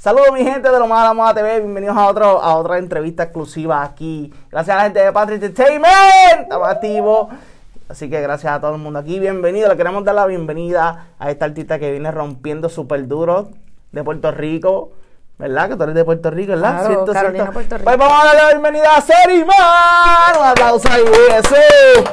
Saludos mi gente de Lo Más a la Moda TV, bienvenidos a, otro, a otra entrevista exclusiva aquí. Gracias a la gente de Patrick Entertainment, estamos activos. Así que gracias a todo el mundo aquí, bienvenido. Le queremos dar la bienvenida a esta artista que viene rompiendo súper duro de Puerto Rico. ¿Verdad? Que tú eres de Puerto Rico, ¿verdad? Claro, ¿Cierto, Carolina, cierto? Puerto Rico. Pues vamos a darle la bienvenida a Seriman. Un aplauso ahí, Jesús.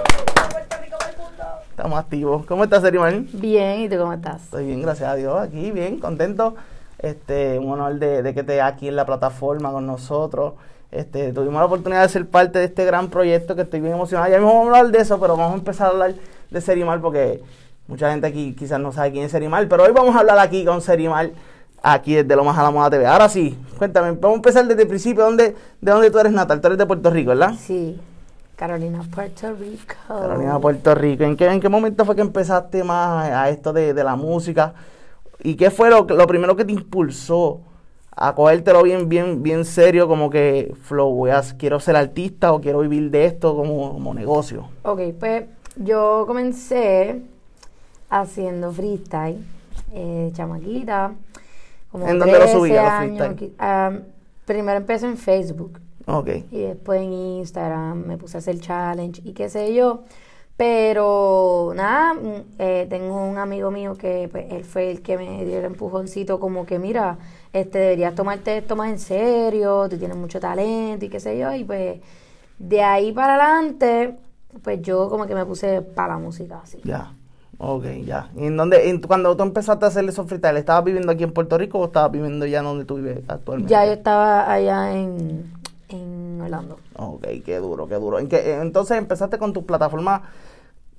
Estamos activos. ¿Cómo estás, Seriman? Bien, ¿y tú cómo estás? Estoy bien, gracias a Dios, aquí bien, contento. Este, un honor de, de que estés aquí en la plataforma con nosotros. Este, tuvimos la oportunidad de ser parte de este gran proyecto que estoy bien emocionado. Ya mismo vamos a hablar de eso, pero vamos a empezar a hablar de Serimal porque mucha gente aquí quizás no sabe quién es Serimal, pero hoy vamos a hablar aquí con Serimal, aquí desde Lo Más a la Moda TV. Ahora sí, cuéntame, vamos a empezar desde el principio, ¿dónde, ¿de dónde tú eres natal? Tú eres de Puerto Rico, ¿verdad? Sí, Carolina, Puerto Rico. Carolina, Puerto Rico. ¿En qué, ¿En qué momento fue que empezaste más a esto de, de la música? ¿Y qué fue lo, lo primero que te impulsó a cogértelo bien, bien, bien serio? Como que, flow, voy a- quiero ser artista o quiero vivir de esto como, como negocio. Ok, pues yo comencé haciendo freestyle, eh, chamaquita. Como ¿En dónde lo 13 subías, los años, freestyle? ah, primero empecé en Facebook Ok. y después en Instagram me puse a hacer challenge y qué sé yo. Pero nada, mm, eh, tengo un amigo mío que pues, él fue el que me dio el empujoncito como que mira, este deberías tomarte esto más en serio, tú tienes mucho talento y qué sé yo. Y pues de ahí para adelante, pues yo como que me puse para la música así. Ya. Ok, ya. ¿Y en dónde, en- cuando tú empezaste a hacer esos freestyle, ¿estabas viviendo aquí en Puerto Rico o estabas viviendo ya donde tú vives actualmente? Ya yo estaba allá en, en Orlando. Ok, qué duro, qué duro. ¿En qué- entonces empezaste con tus plataformas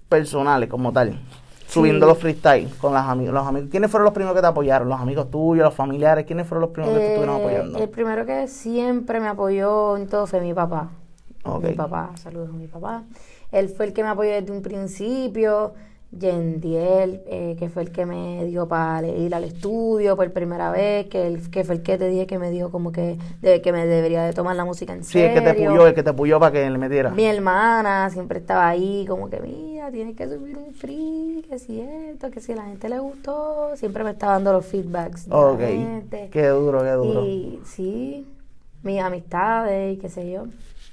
personales como tal, subiendo Sí. los freestyle con las amigos, los amigos. ¿Quiénes fueron los primeros que te apoyaron? ¿Los amigos tuyos, los familiares? ¿Quiénes fueron los primeros que te estuvieron Eh, apoyando? El primero que siempre me apoyó en todo fue mi papá. Ok. Mi papá, saludos a mi papá. Él fue el que me apoyó desde un principio. Yendiel, eh, que fue el que me dio para ir al estudio por primera vez, que, él, que fue el que te dije que me dijo como que, de, que me debería de tomar la música en Sí, serio. el que te puyó, el que te puyó para que le metiera. Mi hermana siempre estaba ahí, como que mira, tienes que subir un free, que si esto, que si a la gente le gustó, siempre me estaba dando los feedbacks de Ok, la gente. qué duro, qué duro. Y sí, mis amistades y qué sé yo.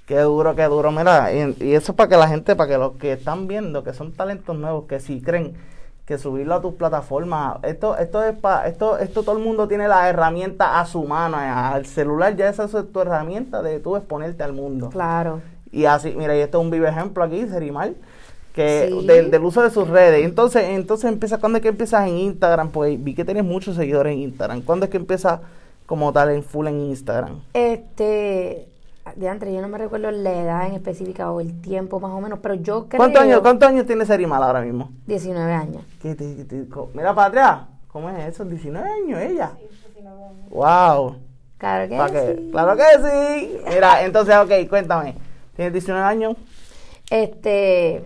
Qué duro, qué duro. Mira, y, y eso es para que la gente, para que los que están viendo, que son talentos nuevos, que si creen que subirlo a tus plataformas, esto, esto es para, esto, esto todo el mundo tiene la herramienta a su mano, eh, al celular ya esa es tu herramienta de tú exponerte al mundo. Claro. Y así, mira, y esto es un vivo ejemplo aquí, Serimal, que Sí. del, del uso de sus redes. Entonces, entonces empieza, ¿cuándo es que empiezas en Instagram? Pues vi que tienes muchos seguidores en Instagram. ¿Cuándo es que empiezas como tal en full en Instagram? Este, de antes, yo no me recuerdo la edad en específica o el tiempo más o menos, pero yo creo... ¿Cuántos años, cuántos años tiene Serimal ahora mismo? 19 años. ¿Qué te- qué te- co- mira, Patria, ¿cómo es eso? 19 años ella. Wow. Claro que sí. Claro que sí. Mira, entonces, ok, cuéntame. ¿Tienes 19 años? Este,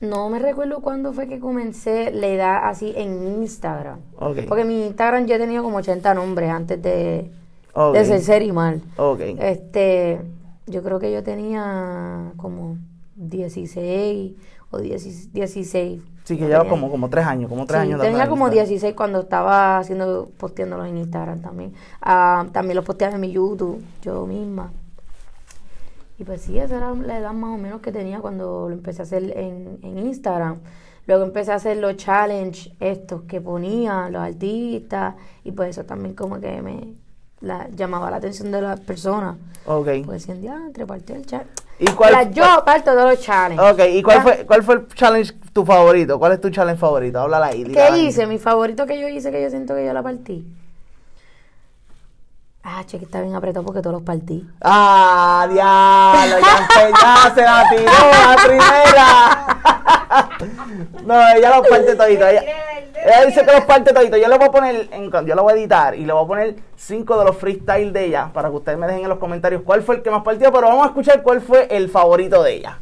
no me recuerdo cuándo fue que comencé la edad así en Instagram. Porque mi Instagram yo he tenido como 80 nombres antes de, Ok. de ser Serimal. Ok. Este, yo creo que yo tenía como 16 o 10 16. Sí, que lleva Tenía- como, como tres años, como tres Sí, años. tenía como Instagram. 16 cuando estaba haciendo, posteándolos en Instagram también. Ah, también los posteaba en mi YouTube, yo misma. Y pues sí, esa era la edad más o menos que tenía cuando lo empecé a hacer en, en Instagram. Luego empecé a hacer los challenge estos que ponían los artistas y pues eso también como que me la- llamaba la atención de las personas. Ok. Pues decían, ya, entre parte del chat. ¿Y cuál- yo parto de los challenges. Ok, ¿y cuál fue, cuál fue el challenge tu favorito? ¿Cuál es tu challenge favorito? Háblala ahí. la ¿Qué hice? Mi favorito que yo hice, que yo siento que yo la partí. Ah, che, que está bien apretado porque todos los partí. Ah, diablo, ya, ya se la tiró la primera. no, ella los parte todito. Ella, ella dice que los parte todito. Yo le voy a poner, en, yo lo voy a editar y le voy a poner cinco de los freestyle de ella para que ustedes me dejen en los comentarios cuál fue el que más partió, pero vamos a escuchar cuál fue el favorito de ella.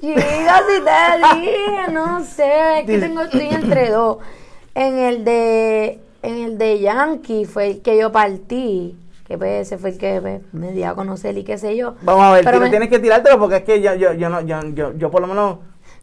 Chica, si te dije, no sé, es que tengo, estoy entre dos. En el de, en el de Yankee fue el que yo partí, que pues ese fue el que pues, me di a conocer y qué sé yo. Vamos a ver, Pero me- tienes que tirártelo porque es que yo, yo, yo, no, yo, yo, yo por lo menos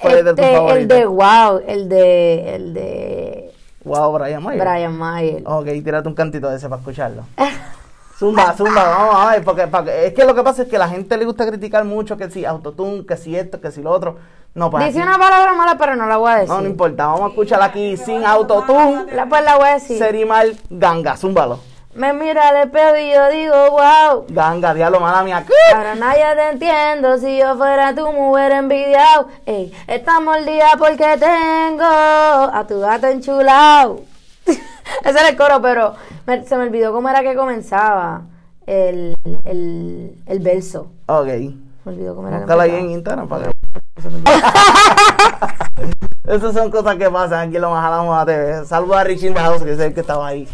fue de tus Este, el de wow, el de, el de Wow, Brian Mayer. Brian Mayer. Ok, tírate un cantito de ese para escucharlo. Zumba, zumba, vamos a ver, porque, porque es que lo que pasa es que a la gente le gusta criticar mucho que si autotune, que si esto, que si lo otro. No, pues Dice aquí- una palabra mala, pero no la voy a decir. no, no importa, vamos a escucharla aquí sin autotune. La, pues la voy a decir. Serimal Ganga, zúmbalo. Me mira al espejo y yo digo, wow. Ganga, diablo, mala mía. Ahora nadie te entiendo, si yo fuera tu mujer envidiado. Ey, está mordida porque tengo a tu gato enchulado. Ese era el coro, pero me- se me olvidó cómo era que comenzaba el, el, el verso. Ok. Me olvidó cómo era que Búscala ahí en. Instagram para que... Esas son cosas que pasan aquí lo más a TV. Saludos a Richie House, que es el que estaba ahí.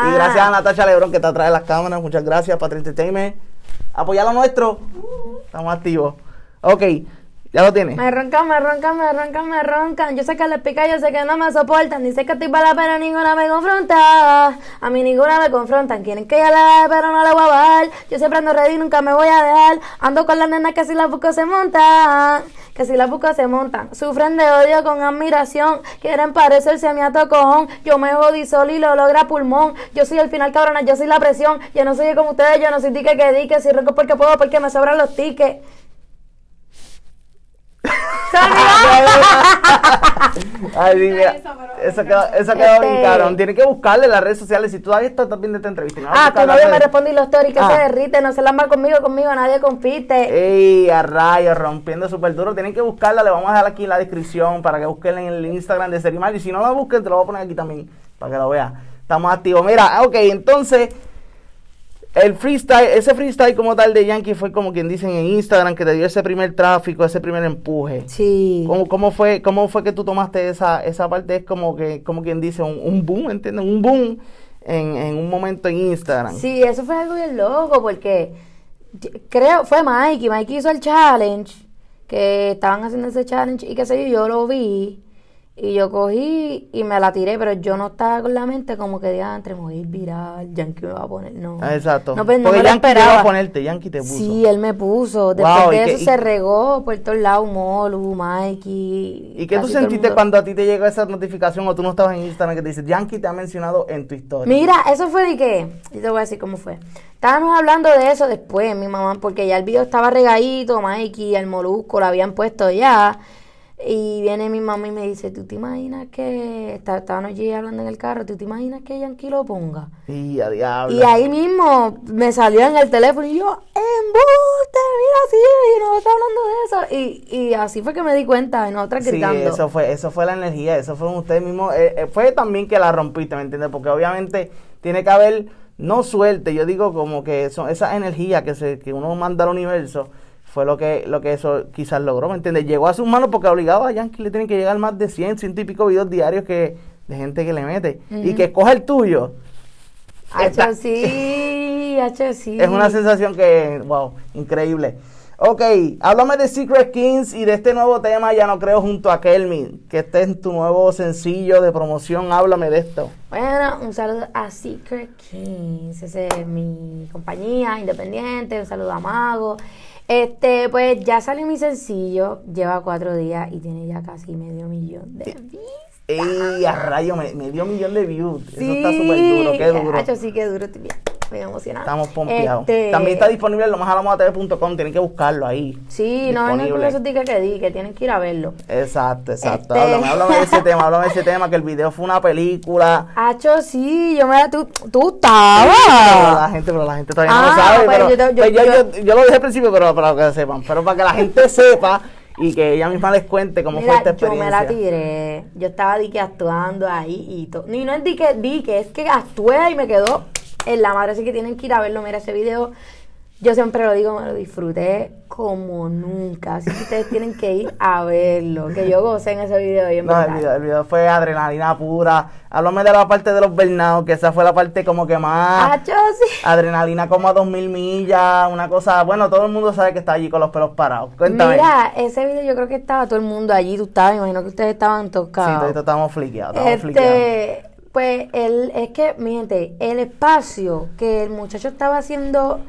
Ah. Y gracias a Natasha Lebron que está atrás de las cámaras. Muchas gracias, Patria Entertainment. Apoyar lo nuestro. Estamos activos. Ok, ya lo tienes. Me roncan, me roncan, me roncan, me roncan. Yo sé que les pica, yo sé que no me soportan. Dice que estoy para la pena, ninguna me confronta. A mí ninguna me confrontan. Quieren que ya la deje, pero no la voy a bajar. Yo siempre ando ready, nunca me voy a dejar. Ando con las nenas que si las busco se montan. Que si las busco se montan. Sufren de odio con admiración. Quieren parecerse a mi atocojón. Yo me jodí solo y lo logra pulmón. Yo soy el final, cabrona, yo soy la presión. Yo no soy como ustedes, yo no soy tique que dique. Si ronco porque puedo, porque me sobran los tickets. Ay, mira, Eso, quedó, eso quedó bien Este-. Tienen que buscarle en las redes sociales. Si todavía estás viendo esta entrevista. no Ah, tu novio me responde y los stories que Ah. se derrite, no se la mal conmigo, conmigo nadie compite. Ey, a rayos, rompiendo súper duro. Tienen que buscarla, le vamos a dejar aquí en la descripción para que busquen en el Instagram de Serimal. Y si no la busquen, te lo voy a poner aquí también para que lo veas. Estamos activos. Mira, ok, entonces, el freestyle, ese freestyle como tal de Yankee fue como quien dicen en Instagram que te dio ese primer tráfico, ese primer empuje. Sí. ¿Cómo, cómo fue, ¿Cómo fue que tú tomaste esa, esa parte? Es como que, como quien dice, un, un boom, ¿entiendes? Un boom en, en un momento en Instagram. Sí, eso fue algo bien loco porque creo, fue Mikey, Mikey hizo el challenge, que estaban haciendo ese challenge y qué sé yo, yo lo vi y yo cogí y me la tiré, pero yo no estaba con la mente como que diga, entre me voy a ir viral, Yankee me va a poner, no. Ah, Exacto. No, pues, no Porque me lo Yankee esperaba. a ponerte, Yankee te puso. Sí, él me puso. Después Wow, ¿y de eso se regó por todos lados, Molu, Mikey. ¿Y qué tú sentiste cuando a ti te llegó esa notificación o tú no estabas en Instagram que te dice Yankee te ha mencionado en tu historia? Mira, eso fue de qué. Yo te voy a decir cómo fue. Estábamos hablando de eso después, mi mamá, porque ya el video estaba regadito, Mikey, el molusco lo habían puesto ya. Y viene mi mamá y me dice, ¿tú te imaginas que... está- Estábamos allí hablando en el carro, ¿tú te imaginas que Yankee lo ponga? Y a diablo. Y ahí mismo me salió en el teléfono y yo, embuste, mira, sí, y no está hablando de eso. Y, y así fue que me di cuenta, y nosotras Sí, gritando. eso fue, eso fue la energía, eso fue ustedes mismos. eh, eh, fue también que la rompiste, ¿me entiendes? Porque obviamente tiene que haber, no suerte, yo digo como que son esa energía que se que uno manda al universo, fue lo que lo que eso quizás logró, ¿me entiendes? Llegó a sus manos porque obligado a Yankee le tienen que llegar más de 100, 100 y pico videos diarios que de gente que le mete. Y que escoja el tuyo. Hacho sí, hacho sí. Es una sensación que, wow, increíble. Ok, háblame de Secret Kings y de este nuevo tema, Ya no creo, junto a Kelmi, que este es tu nuevo sencillo de promoción, háblame de esto. Bueno, un saludo a Secret Kings, esa es mi compañía independiente, un saludo a Mago. Este, pues ya salió mi sencillo, lleva cuatro días y tiene ya casi medio millón de views. ¡Ey, a rayo! Me, me dio un millón de views. Eso está súper duro, qué duro. Hacho, sí, qué duro, estoy bien, emocionada. Estamos pompeados. Este, También está disponible en lomasalamoatv.com, tienen que buscarlo ahí. Sí, no vengan con esos tickets que di, que tienen que ir a verlo. Exacto, exacto. Este- Háblame, háblame de ese tema, háblame de ese tema, que el video fue una película. Hacho, sí, yo me. Tú, tú Pero la estabas. gente, pero la gente todavía no Ah, lo sabe. pues pero, yo yo- pues yo, yo- yo- yo lo dije al principio, pero para que sepan. Pero para que la gente sepa y que ella misma les cuente cómo fue esta yo experiencia. me la tiré. Yo estaba di que actuando ahí y todo. Y no es di que di que es que actué y me quedó en la madre. Así que tienen que ir a verlo. Mira ese video. Yo siempre lo digo, me lo disfruté como nunca. Así que ustedes tienen que ir a verlo. Que yo gocé en ese video. Y en No, el video, el video fue adrenalina pura. Háblame de la parte de los burnout, que esa fue la parte como que más... Sí. Adrenalina como a 2000 millas, una cosa... Bueno, todo el mundo sabe que está allí con los pelos parados. Cuéntame. Mira, ese video yo creo que estaba todo el mundo allí. Tú estabas, me imagino que ustedes estaban Sí, tocados. todito estamos fliqueados, estamos fliqueados. Pues el, es que, mi gente, el espacio que el muchacho estaba haciendo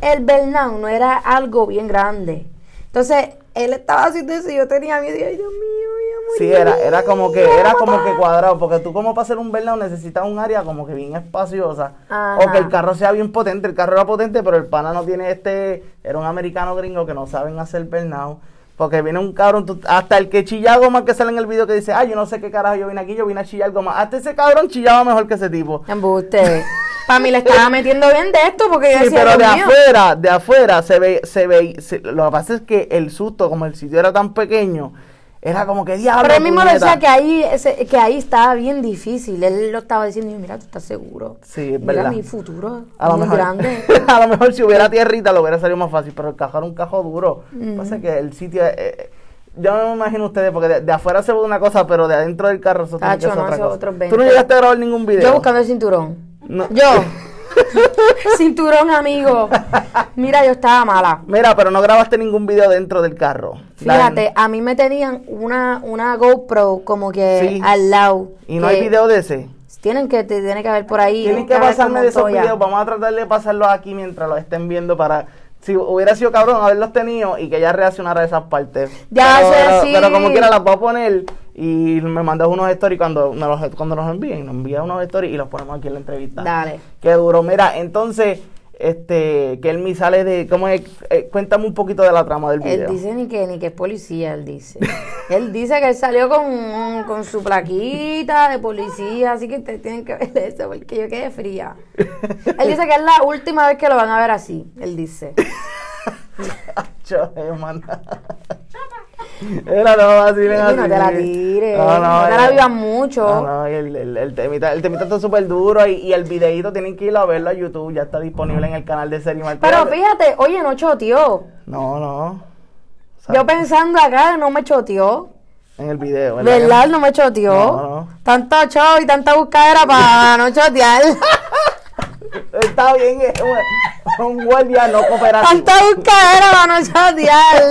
el burnout no era algo bien grande. Entonces, él estaba haciendo eso y yo tenía miedo. Y yo, Dios mío, voy a morir. Sí, era, era como que, era como que cuadrado, porque tú como para hacer un burnout necesitas un área como que bien espaciosa, Ajá. o que el carro sea bien potente, el carro era potente, pero el pana no tiene este, era un americano gringo que no saben hacer burnout, porque viene un cabrón, hasta el que chilla goma que sale en el video que dice, ay, yo no sé qué carajo yo vine aquí, yo vine a chillar goma, hasta ese cabrón chillaba mejor que ese tipo. Embuste. Para mí le estaba metiendo bien de esto porque yo Sí, decía, pero de mío. afuera, de afuera se ve, se ve, se- lo que pasa es que el susto, como el sitio era tan pequeño, era como que diablo. Pero él mismo puñeta". decía que ahí, ese- que ahí estaba bien difícil. Él lo estaba diciendo, y yo, mira, tú estás seguro. Sí, es mira, verdad. mi futuro A lo, muy mejor, grande. a lo mejor si hubiera tierrita lo hubiera salido más fácil, pero el cajo era un cajo duro. Mm. Pasa que el sitio, eh, eh, yo no me imagino ustedes, porque de, de afuera se ve una cosa, pero de adentro del carro eso tiene que no, otra cosa. otros Tú 20. no llegaste a grabar ningún video. Yo buscando el cinturón. No. Yo. cinturón, amigo. Mira, yo estaba mala. Mira, pero no grabaste ningún video dentro del carro. La- Fíjate, a mí me tenían una, una GoPro como que Sí. al lado. Y no hay video de ese. Tienen que, te tiene que haber por ahí. Tienen que pasarme de esos videos. Vamos a tratar de pasarlos aquí mientras los estén viendo para. Si hubiera sido cabrón haberlos tenido y que ella reaccionara a esas partes. Ya pero, sé, pero, sí. pero como quiera las voy a poner y me mandas unos stories cuando, los, cuando nos envíen. Nos envían unos stories y los ponemos aquí en la entrevista. Dale. Qué duro. Mira, entonces, este, que él me sale de. ¿Cómo es? Eh, cuéntame un poquito de la trama del Él video. dice ni que ni que es policía, él dice. él dice que él salió con, con su plaquita de policía, así que ustedes tienen que ver eso, porque yo quedé fría. él dice que es la última vez que lo van a ver así, él dice. Eh, manda. Era no, así así. no te la tires, no te la eh, vivas mucho. No, no, el, el, el temita, el temita está súper duro y, y el videíto tienen que ir a verlo a YouTube, ya está disponible en el canal de Serimal. Pero fíjate, oye, no choteó. No, no. Yo pensando acá, no me choteó. En el video, ¿Verdad? No me choteó. No, no. Tanto show y tanta buscadera para no chotear. Está bien, es un, un guardia no cooperativo. Tanta buscadera para no chotear.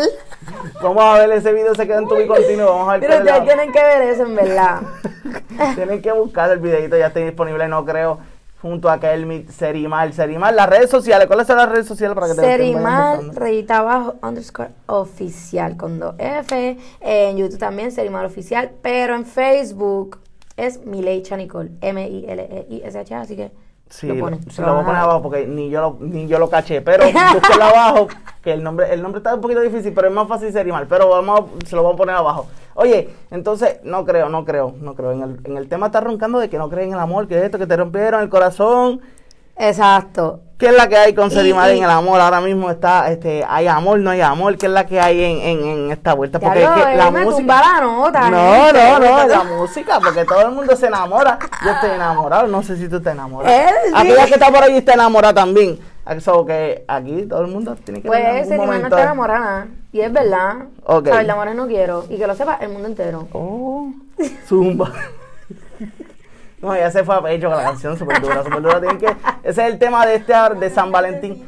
Vamos a ver ese video, se queda en tu y continuo. Vamos a ver Pero ustedes la- tienen que ver eso, en verdad. Tienen que buscar el videito, ya está disponible, no creo, junto a Kelmit, Serimal, Serimal, las redes sociales, ¿cuáles son las redes sociales para que te Serimal, rayita abajo, underscore oficial, con dos F. En YouTube también, Serimal oficial. Pero en Facebook es Mileicha Nicole, M-I-L-E-I-S-H, así que Sí, lo ponen. sí, se lo voy a poner abajo porque ni yo lo, ni yo lo caché, pero búsquelo abajo, que el nombre, el nombre está un poquito difícil, pero es más fácil Serimal, pero vamos a- se lo vamos a poner abajo. Oye, entonces, no creo, no creo, no creo. En el, en el tema está roncando de que no creen en el amor, que es esto, que te rompieron el corazón. Exacto. ¿Qué es la que hay con y- en el amor? Ahora mismo está, este, hay amor, no hay amor. ¿Qué es la que hay en, en, en esta vuelta? Porque es que la música. tumba la nota, no, no, no, la música, porque todo el mundo se enamora. Yo estoy enamorado, no sé si tú estás enamorado. Él sí. Aquella que está por ahí está enamorada también. Eso que aquí todo el mundo tiene que Pues algún Serimal no está enamorada. Y es verdad. Ok. A ver, amores no quiero. Y que lo sepa el mundo entero. Oh, zumba. No, ya se fue a pecho con la canción súper dura, súper dura. Tienen que, ese es el tema de este de San Valentín.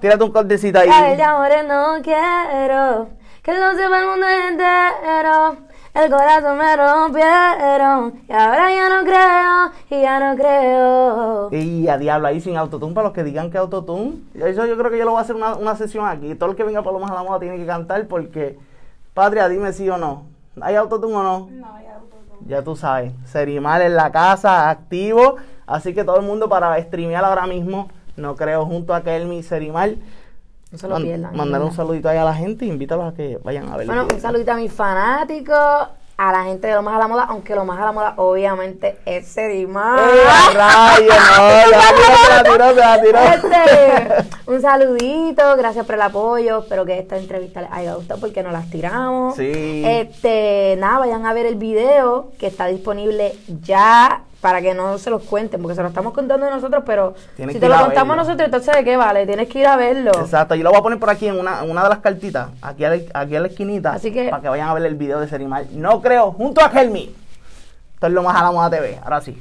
Tírate un cortecito ahí. A ver, de amores no quiero. Que lo sepa el mundo entero. El corazón me rompieron. Y ahora ya no creo. Y ya no creo. Y a diablo, ahí sin autotune, para los que digan que autotune. Eso yo creo que yo lo voy a hacer una, una sesión aquí. Todo el que venga por lo más a la moda tiene que cantar porque, Patria, dime sí o no. ¿Hay autotune o no? No, hay autotune. Ya tú sabes. Serimal en la casa, activo. Así que todo el mundo para streamear ahora mismo, no creo, junto a Kelmi Serimal. No se lo pierdan. mandar un saludito ahí a la gente invítalos a que vayan a ver. el Bueno, un saludito a mis fanáticos, a la gente de Lo Más a la Moda, aunque Lo Más a la Moda obviamente es Serimal. ¡Eh, a rayos! No, la tiró. Este, un saludito, gracias por el apoyo. Espero que esta entrevista les haya gustado porque nos las tiramos. Sí. Este, nada, vayan a ver el video que está disponible ya para que no se los cuenten, porque se lo estamos contando nosotros, pero Tienes si te lo contamos nosotros, entonces ¿de qué vale? Tienes que ir a verlo. Exacto, yo lo voy a poner por aquí en una, una de las cartitas, aquí a la, aquí a la esquinita, Así que- para que vayan a ver el video de Serimal. No creo, junto a Helmi. Esto es lo más a la moda TV. Ahora sí.